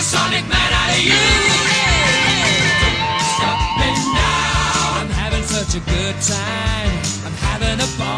the Sonic Man out of you. Stop me now. I'm having such a good time. I'm having a ball.